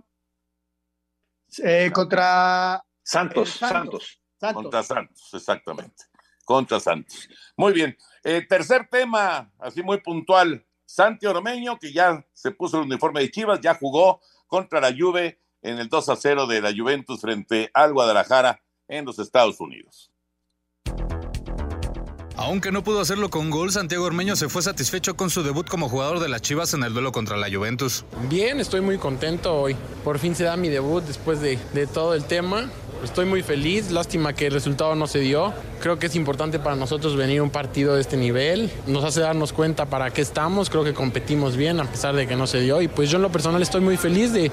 Eh, contra Santos, eh, Santos. Santos. Contra Santos, exactamente. Contra Santos. Muy bien. Eh, tercer tema, así muy puntual. Santi Ormeño, que ya se puso el uniforme de Chivas, ya jugó contra la Juve en el 2 a 0 de la Juventus frente al Guadalajara en los Estados Unidos. Aunque no pudo hacerlo con gol, Santiago Ormeño se fue satisfecho con su debut como jugador de las Chivas en el duelo contra la Juventus. Bien, estoy muy contento hoy. Por fin se da mi debut después de, de todo el tema. Estoy muy feliz, lástima que el resultado no se dio. Creo que es importante para nosotros venir a un partido de este nivel. Nos hace darnos cuenta para qué estamos. Creo que competimos bien a pesar de que no se dio. Y pues yo en lo personal estoy muy feliz de,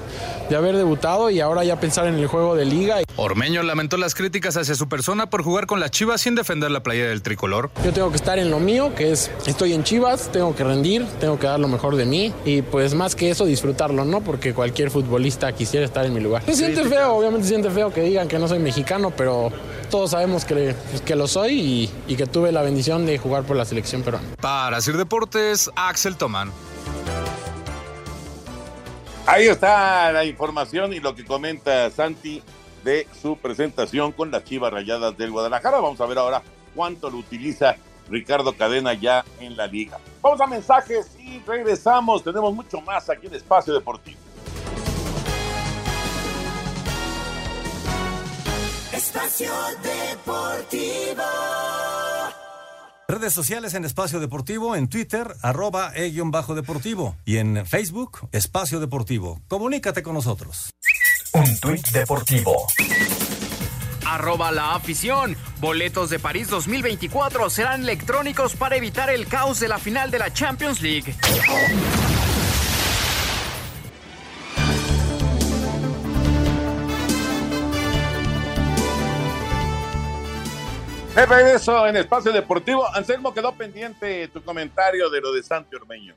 de haber debutado y ahora ya pensar en el juego de liga. Ormeño lamentó las críticas hacia su persona por jugar con las Chivas sin defender la playera del tricolor. Yo tengo que estar en lo mío, que es estoy en Chivas, tengo que rendir, tengo que dar lo mejor de mí y pues más que eso disfrutarlo, ¿no? Porque cualquier futbolista quisiera estar en mi lugar. Se siente feo, obviamente se siente feo que digan que no soy mexicano, pero todos sabemos que, pues, que lo soy y, y que tuve la bendición de jugar por la selección peruana. Para Sir Deportes, Axel Tomán. Ahí está la información y lo que comenta Santi de su presentación con las Chivas Rayadas del Guadalajara. Vamos a ver ahora cuánto lo utiliza Ricardo Cadena ya en la liga. Vamos a mensajes y regresamos. Tenemos mucho más aquí en Espacio Deportivo. Espacio Deportivo. Redes sociales en Espacio Deportivo, en Twitter, arroba e-bajo deportivo y en Facebook, Espacio Deportivo. Comunícate con nosotros. Un tuit deportivo. Arroba la afición. Boletos de París 2024 serán electrónicos para evitar el caos de la final de la Champions League. De regreso en Espacio Deportivo. Anselmo, quedó pendiente tu comentario de lo de Santi Ormeño.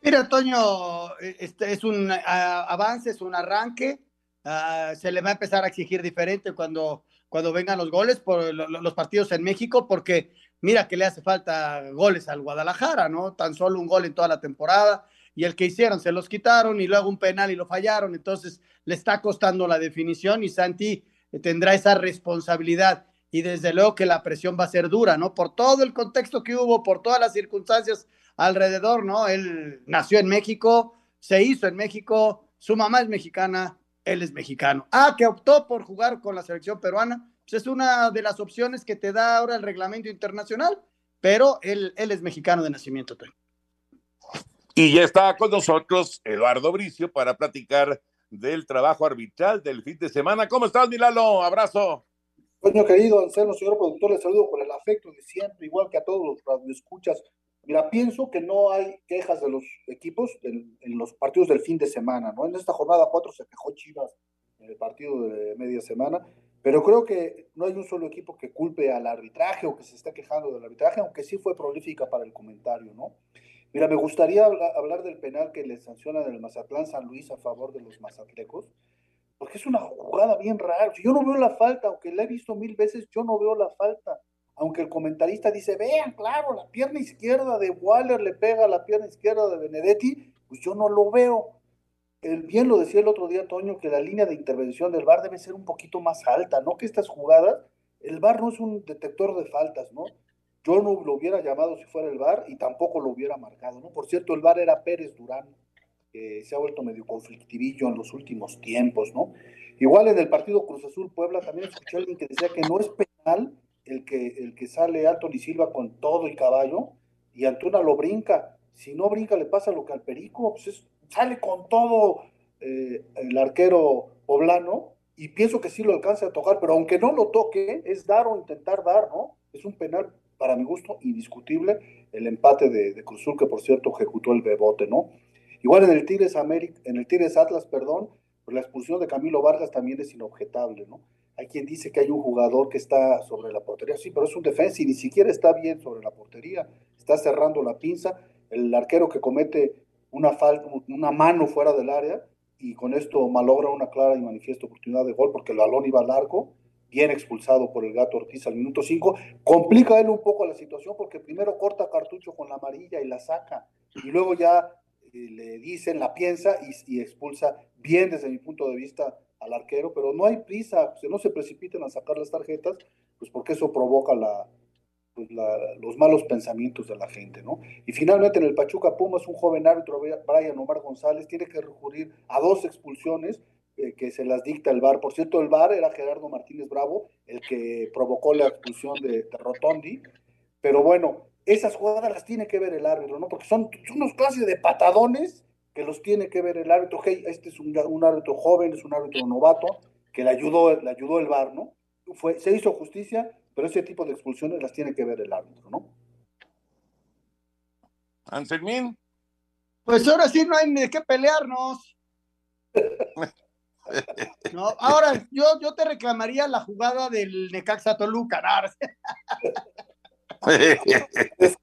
Mira, Toño, este es un ah, avance, es un arranque. Ah, se le va a empezar a exigir diferente cuando, cuando vengan los goles por lo- lo- los partidos en México, porque mira que le hace falta goles al Guadalajara, ¿no? Tan solo un gol en toda la temporada y el que hicieron se los quitaron y luego un penal y lo fallaron, entonces le está costando la definición y Santi tendrá esa responsabilidad y desde luego que la presión va a ser dura, ¿no? Por todo el contexto que hubo, por todas las circunstancias alrededor, ¿no? Él nació en México, se hizo en México, su mamá es mexicana, él es mexicano. Ah, que optó por jugar con la selección peruana, pues es una de las opciones que te da ahora el reglamento internacional, pero él, él es mexicano de nacimiento. Y ya está con nosotros Eduardo Bricio para platicar del trabajo arbitral del fin de semana. ¿Cómo estás, Milalo? Abrazo. Toño querido, Anselmo, señor productor, les saludo con el afecto de siempre, igual que a todos los radioescuchas. Mira, pienso que no hay quejas de los equipos en los partidos del fin de semana, ¿no? En esta jornada 4 se quejó Chivas en el partido de media semana, pero creo que no hay un solo equipo que culpe al arbitraje o que se esté quejando del arbitraje, aunque sí fue prolífica para el comentario, ¿no? Mira, me gustaría habla- hablar del penal que le sancionan el Mazatlán San Luis a favor de los mazatlecos, porque es una jugada bien rara. Yo no veo la falta, aunque la he visto mil veces, yo no veo la falta. Aunque el comentarista dice, vean, claro, la pierna izquierda de Waller le pega a la pierna izquierda de Benedetti, pues yo no lo veo. El, bien lo decía el otro día, Toño, que la línea de intervención del VAR debe ser un poquito más alta, ¿no? Que estas jugadas, el VAR no es un detector de faltas, ¿no? Yo no lo hubiera llamado si fuera el VAR y tampoco lo hubiera marcado, ¿no? Por cierto, el VAR era Pérez Durán, que se ha vuelto medio conflictivillo en los últimos tiempos, ¿no? Igual en el partido Cruz Azul Puebla también escuché alguien que decía que no es penal el que, el que sale Anthony Silva con todo y caballo y Antuna lo brinca. si no brinca le pasa lo que al Perico, pues sale con todo eh, el arquero poblano y pienso que sí lo alcanza a tocar, pero aunque no lo toque, es dar o intentar dar, ¿no? Es un penal, para mi gusto, indiscutible, el empate de, de Cruzul, que por cierto ejecutó el bebote, ¿no? Igual en el Tigres América, en el Tigres Atlas, perdón, la expulsión de Camilo Vargas también es inobjetable, ¿no? Hay quien dice que hay un jugador que está sobre la portería, sí, pero es un defensa y ni siquiera está bien sobre la portería, está cerrando la pinza, el arquero que comete una falta, una mano fuera del área y con esto malogra una clara y manifiesta oportunidad de gol porque el balón iba largo, bien expulsado por el gato Ortiz al minuto 5, complica él un poco la situación porque primero corta cartucho con la amarilla y la saca y luego ya eh, le dicen, la piensa y, expulsa bien desde mi punto de vista al arquero, pero no hay prisa, no se precipiten a sacar las tarjetas, pues porque eso provoca la, pues los malos pensamientos de la gente, ¿no? Y finalmente en el Pachuca Pumas, un joven árbitro, Brian Omar González, tiene que recurrir a dos expulsiones eh, que se las dicta el VAR. Por cierto, el VAR era Gerardo Martínez Bravo, el que provocó la expulsión de, Rotondi, pero bueno, esas jugadas las tiene que ver el árbitro, ¿no? Porque son, unos clases de patadones que los tiene que ver el árbitro. Hey, este es un, un árbitro joven, es un árbitro novato, que le ayudó, le ayudó el VAR, ¿no? Fue, se hizo justicia, pero ese tipo de expulsiones las tiene que ver el árbitro, ¿no? Anselmín. Pues ahora sí no hay de qué pelearnos. No, ahora yo, yo te reclamaría la jugada del Necaxa Toluca. [laughs]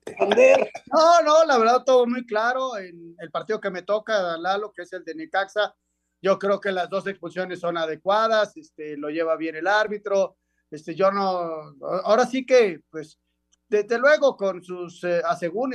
No, no, la verdad todo muy claro. En el partido que me toca, Lalo, que es el de Necaxa, yo creo que las dos expulsiones son adecuadas, este, lo lleva bien el árbitro, este, yo no, ahora sí que, pues, desde luego con sus eh,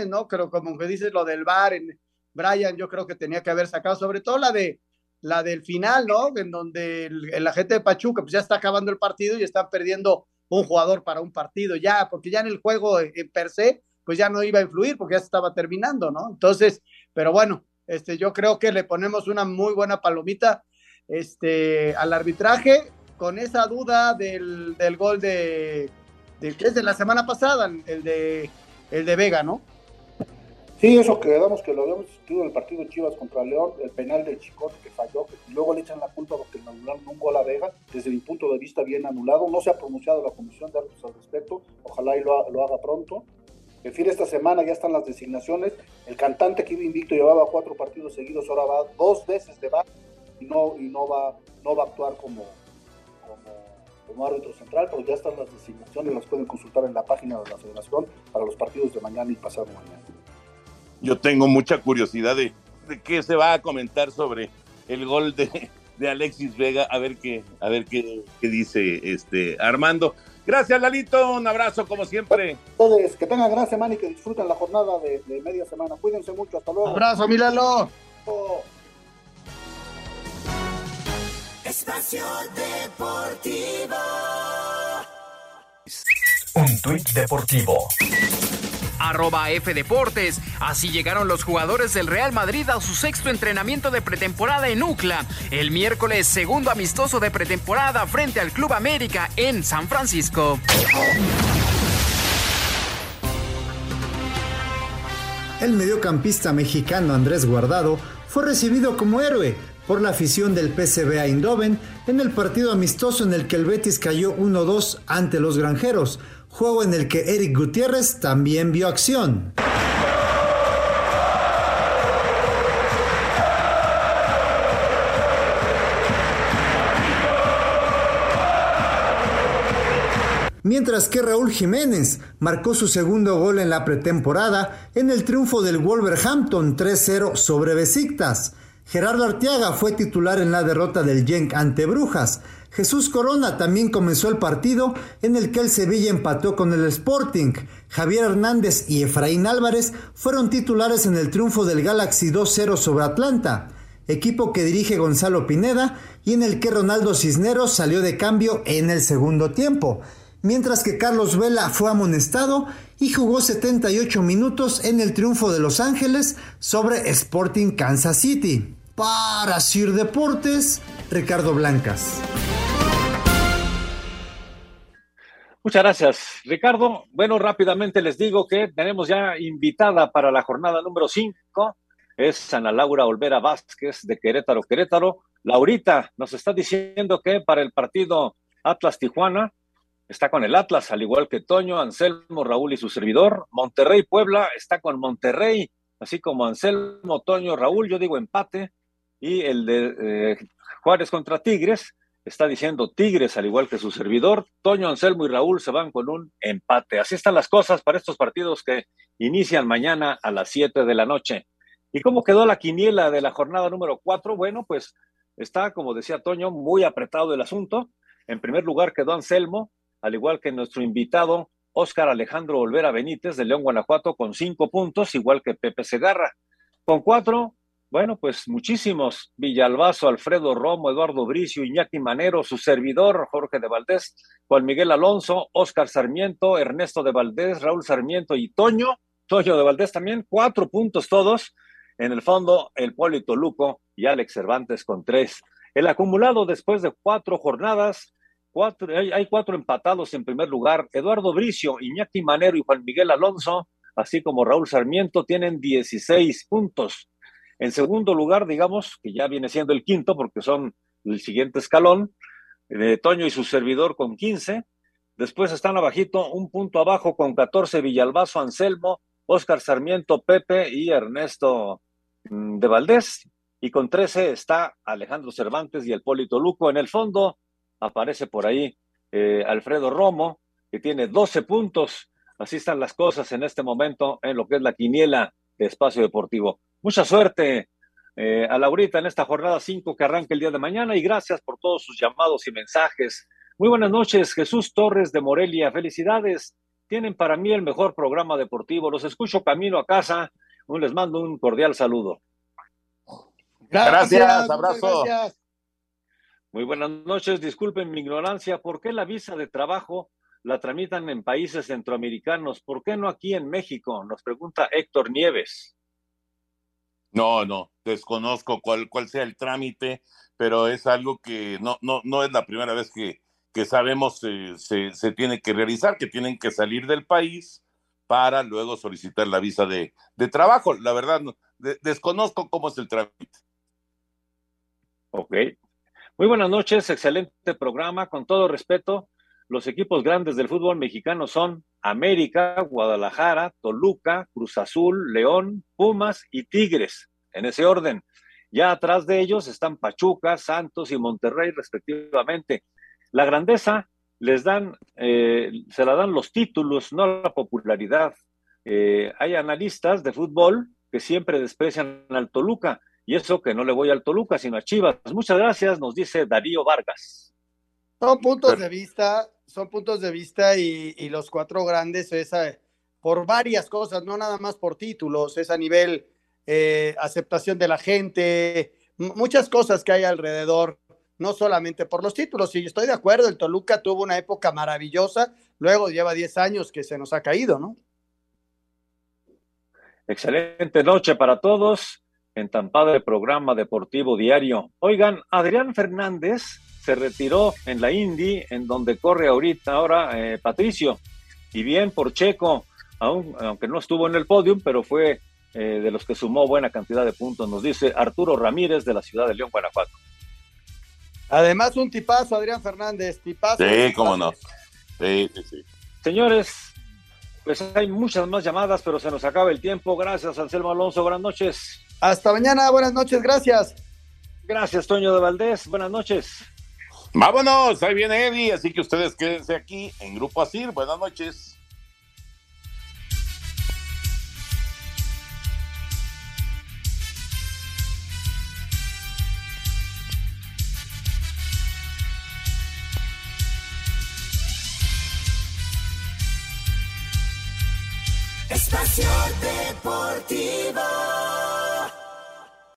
¿no? Pero como que dices lo del bar en Brian, yo creo que tenía que haber sacado, sobre todo la de la del final, ¿no? En donde el, agente de Pachuca pues ya está acabando el partido y están perdiendo un jugador para un partido, ya, porque ya en el juego en per se, pues ya no iba a influir porque ya se estaba terminando, ¿no? Entonces, pero bueno, este, yo creo que le ponemos una muy buena palomita este, al arbitraje con esa duda del, del gol de, de, de la semana pasada, el de, el de Vega, ¿no? Sí, eso quedamos que lo habíamos discutido en el partido Chivas contra León, el penal de Chicote que falló, que luego le echan la culpa porque le anularon un gol a Vega, desde mi punto de vista bien anulado, no se ha pronunciado la comisión de árbitros al respecto, ojalá y lo, lo haga pronto. En fin, esta semana ya están las designaciones, el cantante que iba invicto llevaba cuatro partidos seguidos, ahora va dos veces de baja y no, y no, va, no va a actuar como, como árbitro central, pero ya están las designaciones, las pueden consultar en la página de la federación para los partidos de mañana y pasado mañana. Yo tengo mucha curiosidad de, de qué se va a comentar sobre el gol de, de Alexis Vega, a ver qué, a ver qué, qué, dice este Armando. Gracias, Lalito, un abrazo como siempre. Todos, que tengan gran semana y que disfruten la jornada de, de media semana. Cuídense mucho, hasta luego. Abrazo, Milalo. Espacio Deportivo. Un tuit deportivo. Arroba F Deportes. Así llegaron los jugadores del Real Madrid a su sexto entrenamiento de pretemporada en UCLA. El miércoles, segundo amistoso de pretemporada frente al Club América en San Francisco. El mediocampista mexicano Andrés Guardado fue recibido como héroe por la afición del PSV Eindhoven en el partido amistoso en el que el Betis cayó 1-2 ante los granjeros, juego en el que Eric Gutiérrez también vio acción. mientras que Raúl Jiménez marcó su segundo gol en la pretemporada en el triunfo del Wolverhampton 3-0 sobre Besiktas. Gerardo Arteaga fue titular en la derrota del Genk ante Brujas. Jesús Corona también comenzó el partido en el que el Sevilla empató con el Sporting. Javier Hernández y Efraín Álvarez fueron titulares en el triunfo del Galaxy 2-0 sobre Atlanta, equipo que dirige Gonzalo Pineda y en el que Ronaldo Cisneros salió de cambio en el segundo tiempo, mientras que Carlos Vela fue amonestado y jugó 78 minutos en el triunfo de Los Ángeles sobre Sporting Kansas City. Para Sir Deportes, Ricardo Blancas. Muchas gracias, Ricardo. Bueno, rápidamente les digo que tenemos ya invitada para la jornada número 5, es Ana Laura Olvera Vázquez de Querétaro, Querétaro. Laurita nos está diciendo que para el partido Atlas Tijuana está con el Atlas, al igual que Toño, Anselmo, Raúl y su servidor. Monterrey Puebla está con Monterrey, así como Anselmo, Toño, Raúl, yo digo empate. Y el de eh, Juárez contra Tigres está diciendo Tigres, al igual que su servidor. Toño, Anselmo y Raúl se van con un empate. Así están las cosas para estos partidos que inician mañana a las 7 de la noche. ¿Y cómo quedó la quiniela de la jornada número 4? Bueno, pues está, como decía Toño, muy apretado el asunto. En primer lugar quedó Anselmo, al igual que nuestro invitado Óscar Alejandro Olvera Benítez de León, Guanajuato, con cinco puntos, igual que Pepe Segarra. Con cuatro, bueno, pues muchísimos. Villalbazo, Alfredo Romo, Eduardo Bricio, Iñaki Manero, su servidor, Jorge de Valdés, Juan Miguel Alonso, Óscar Sarmiento, Ernesto de Valdés, Raúl Sarmiento y Toño, Toño de Valdés también, cuatro puntos todos. En el fondo, el Polito Luco y Alex Cervantes con tres. El acumulado después de cuatro jornadas, cuatro, hay, hay cuatro empatados en primer lugar. Eduardo Bricio, Iñaki Manero y Juan Miguel Alonso, así como Raúl Sarmiento, tienen 16 puntos. En segundo lugar, digamos, que ya viene siendo el quinto, porque son el siguiente escalón, de Toño y su servidor con 15. Después están abajito, un punto abajo con 14, Villalbazo, Anselmo, Óscar Sarmiento, Pepe y Ernesto mm, de Valdés. Y con 13 está Alejandro Cervantes y el Polito Luco. En el fondo aparece por ahí eh, Alfredo Romo, que tiene 12 puntos. Así están las cosas en este momento en lo que es la quiniela de espacio deportivo. Mucha suerte eh, a Laurita en esta jornada 5 que arranca el día de mañana y gracias por todos sus llamados y mensajes. Muy buenas noches, Jesús Torres de Morelia. Felicidades. Tienen para mí el mejor programa deportivo. Los escucho camino a casa. Les mando un cordial saludo. Gracias, abrazo. Muy buenas noches. Disculpen mi ignorancia. ¿Por qué la visa de trabajo la tramitan en países centroamericanos? ¿Por qué no aquí en México? Nos pregunta Héctor Nieves. No, no, desconozco cuál, cuál sea el trámite, pero es algo que no, no, no es la primera vez que, que sabemos eh, se, se, tiene que realizar, que tienen que salir del país para luego solicitar la visa de, de trabajo. La verdad, no, de, desconozco cómo es el trámite. Ok. Muy buenas noches, excelente programa. Con todo respeto, los equipos grandes del fútbol mexicano son América, Guadalajara, Toluca, Cruz Azul, León, Pumas y Tigres, en ese orden. Ya atrás de ellos están Pachuca, Santos y Monterrey, respectivamente. La grandeza les dan, eh, se la dan los títulos, no la popularidad. Eh, hay analistas de fútbol que siempre desprecian al Toluca, y eso que no le voy al Toluca, sino a Chivas. Muchas gracias, nos dice Darío Vargas. Son puntos de vista, son puntos de vista y, los cuatro grandes es a, por varias cosas, no nada más por títulos, es a nivel eh, aceptación de la gente, muchas cosas que hay alrededor, no solamente por los títulos. Y estoy de acuerdo, el Toluca tuvo una época maravillosa, luego lleva 10 años que se nos ha caído, ¿no? Excelente noche para todos en tan padre programa deportivo diario. Oigan, Adrián Fernández se retiró en la Indy, en donde corre ahorita ahora eh, Patricio. Y bien por Checo, aun, aunque no estuvo en el podium, pero fue eh, de los que sumó buena cantidad de puntos, nos dice Arturo Ramírez de la ciudad de León, Guanajuato. Además, un tipazo, Adrián Fernández, tipazo. Sí, cómo no. Sí, sí, sí. Señores, pues hay muchas más llamadas, pero se nos acaba el tiempo. Gracias, Anselmo Alonso. Buenas noches. Hasta mañana, buenas noches, gracias. Gracias, Toño de Valdés. Buenas noches. Vámonos, ahí viene Eddie, así que ustedes quédense aquí en Grupo Asir. Buenas noches. Espacio Deportivo.